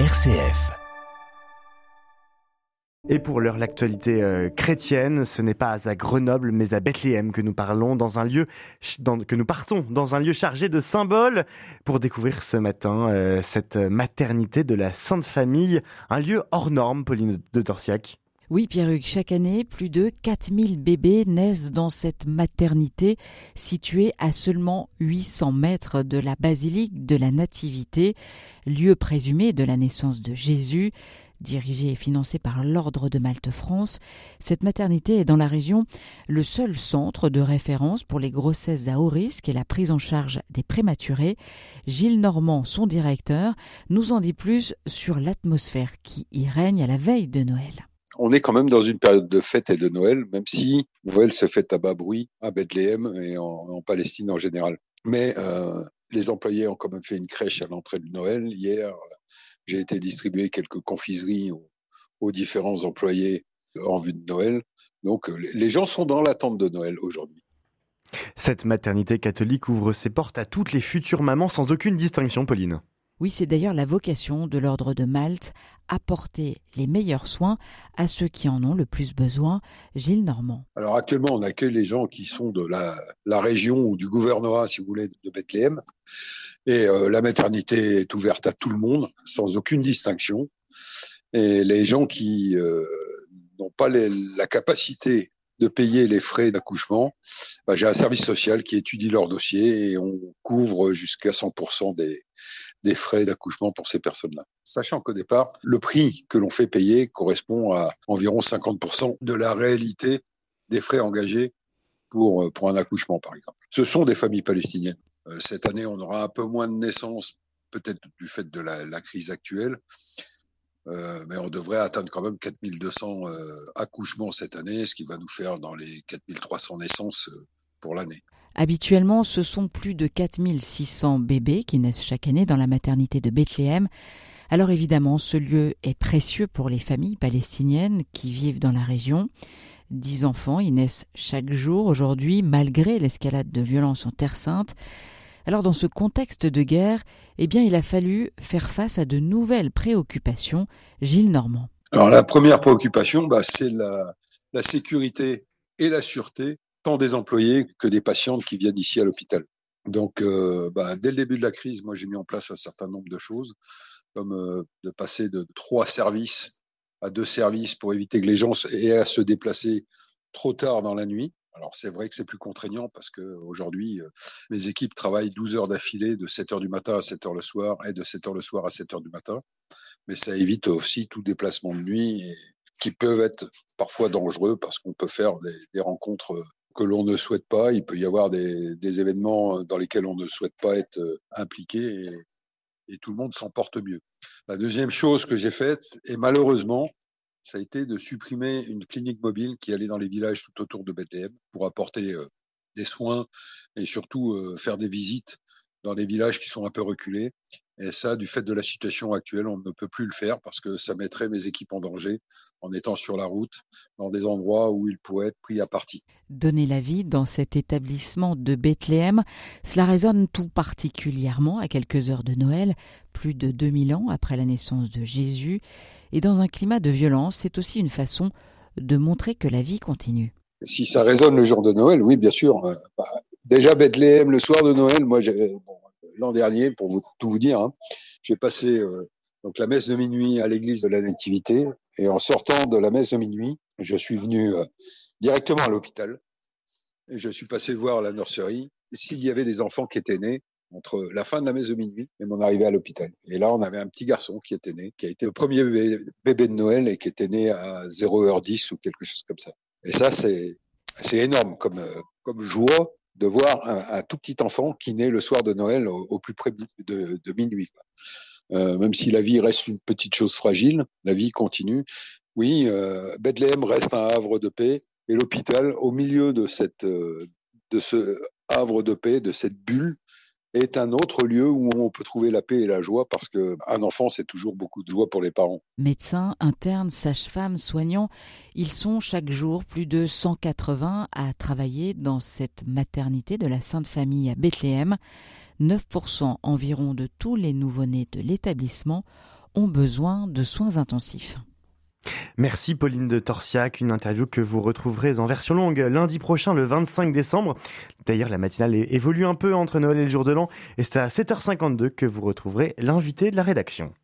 RCF. Et pour l'heure, l'actualité euh, chrétienne, ce n'est pas à Grenoble, mais à Bethléem que nous parlons dans un lieu, que nous partons dans un lieu chargé de symboles pour découvrir ce matin euh, cette maternité de la Sainte Famille, un lieu hors norme, Pauline de Torsiac. Oui, Pierre-Hugues, chaque année, plus de 4000 bébés naissent dans cette maternité située à seulement 800 mètres de la basilique de la Nativité, lieu présumé de la naissance de Jésus. Dirigée et financée par l'Ordre de Malte France, cette maternité est dans la région le seul centre de référence pour les grossesses à haut risque et la prise en charge des prématurés. Gilles Normand, son directeur, nous en dit plus sur l'atmosphère qui y règne à la veille de Noël on est quand même dans une période de fête et de Noël, même si Noël se fête à bas bruit à Bethléem et en, Palestine en général. Mais euh, les employés ont quand même fait une crèche à l'entrée de Noël. Hier, j'ai été distribuer quelques confiseries aux, différents employés en vue de Noël. Donc les gens sont dans l'attente de Noël aujourd'hui. Cette maternité catholique ouvre ses portes à toutes les futures mamans sans aucune distinction, Pauline. Oui, c'est d'ailleurs la vocation de l'ordre de Malte, apporter les meilleurs soins à ceux qui en ont le plus besoin. Gilles Normand. Alors actuellement, on accueille les gens qui sont de la, région ou du gouvernorat, si vous voulez, de Bethléem. Et euh, la maternité est ouverte à tout le monde, sans aucune distinction. Et les gens qui euh, n'ont pas la capacité de payer les frais d'accouchement, bah, j'ai un service social qui étudie leur dossier et on couvre jusqu'à 100% des, des frais d'accouchement pour ces personnes-là. Sachant qu'au départ, le prix que l'on fait payer correspond à environ 50% de la réalité des frais engagés pour, euh, pour un accouchement, par exemple. Ce sont des familles palestiniennes. Euh, cette année, on aura un peu moins de naissances, peut-être du fait de la, crise actuelle, euh, mais on devrait atteindre quand même 4200 euh, accouchements cette année, ce qui va nous faire dans les 4300 naissances pour l'année. Habituellement, ce sont plus de 4600 bébés qui naissent chaque année dans la maternité de Bethléem. Alors évidemment, ce lieu est précieux pour les familles palestiniennes qui vivent dans la région. Dix enfants y naissent chaque jour aujourd'hui, malgré l'escalade de violence en Terre Sainte. Alors dans ce contexte de guerre, eh bien il a fallu faire face à de nouvelles préoccupations. Gilles Normand. Alors la première préoccupation, bah, c'est la, la sécurité et la sûreté tant des employés que des patientes qui viennent ici à l'hôpital. Donc, euh, bah, dès le début de la crise, moi, j'ai mis en place un certain nombre de choses, comme euh, de passer de trois services à deux services pour éviter que les gens aient à se déplacer trop tard dans la nuit. Alors, c'est vrai que c'est plus contraignant parce que aujourd'hui, euh, mes équipes travaillent 12 heures d'affilée, de 7 heures du matin à 7 heures le soir et de 7 heures le soir à 7 heures du matin. Mais ça évite aussi tout déplacement de nuit qui peuvent être parfois dangereux parce qu'on peut faire des rencontres que l'on ne souhaite pas. Il peut y avoir des, des, événements dans lesquels on ne souhaite pas être euh, impliqué et, tout le monde s'en porte mieux. La deuxième chose que j'ai faite, et malheureusement, ça a été de supprimer une clinique mobile qui allait dans les villages tout autour de Bethléem pour apporter euh, des soins et surtout euh, faire des visites dans les villages qui sont un peu reculés. Et ça, du fait de la situation actuelle, on ne peut plus le faire parce que ça mettrait mes équipes en danger en étant sur la route dans des endroits où ils pourraient être pris à partie. Donner la vie dans cet établissement de Bethléem, cela résonne tout particulièrement à quelques heures de Noël, plus de 2000 ans après la naissance de Jésus. Et dans un climat de violence, c'est aussi une façon de montrer que la vie continue. Si ça résonne le jour de Noël, oui, bien sûr. Euh, bah, déjà Bethléem, le soir de Noël, moi, bon, l'an dernier, pour vous, tout vous dire, hein, j'ai passé euh, donc la messe de minuit à l'église de la Nativité, et en sortant de la messe de minuit, je suis venu euh, directement à l'hôpital, et je suis passé voir la nurserie s'il y avait des enfants qui étaient nés entre la fin de la messe de minuit et mon arrivée à l'hôpital. Et là, on avait un petit garçon qui était né, qui a été le premier bébé, de Noël et qui était né à 0h10 ou quelque chose comme ça. Et ça, c'est énorme comme comme joie de voir un, tout petit enfant qui naît le soir de Noël au, plus près de, minuit. Euh, même si la vie reste une petite chose fragile, la vie continue. Oui, euh, Bethléem reste un havre de paix et l'hôpital, au milieu de cette euh, de ce havre de paix, de cette bulle, est un autre lieu où on peut trouver la paix et la joie parce que un enfant c'est toujours beaucoup de joie pour les parents. Médecins, internes, sages-femmes, soignants, ils sont chaque jour plus de 180 à travailler dans cette maternité de la Sainte Famille à Bethléem. 9% environ de tous les nouveau-nés de l'établissement ont besoin de soins intensifs. Merci Pauline de Torsiac, une interview que vous retrouverez en version longue lundi prochain, le 25 décembre. D'ailleurs, la matinale évolue un peu entre Noël et le jour de l'an, et c'est à 7h52 que vous retrouverez l'invité de la rédaction.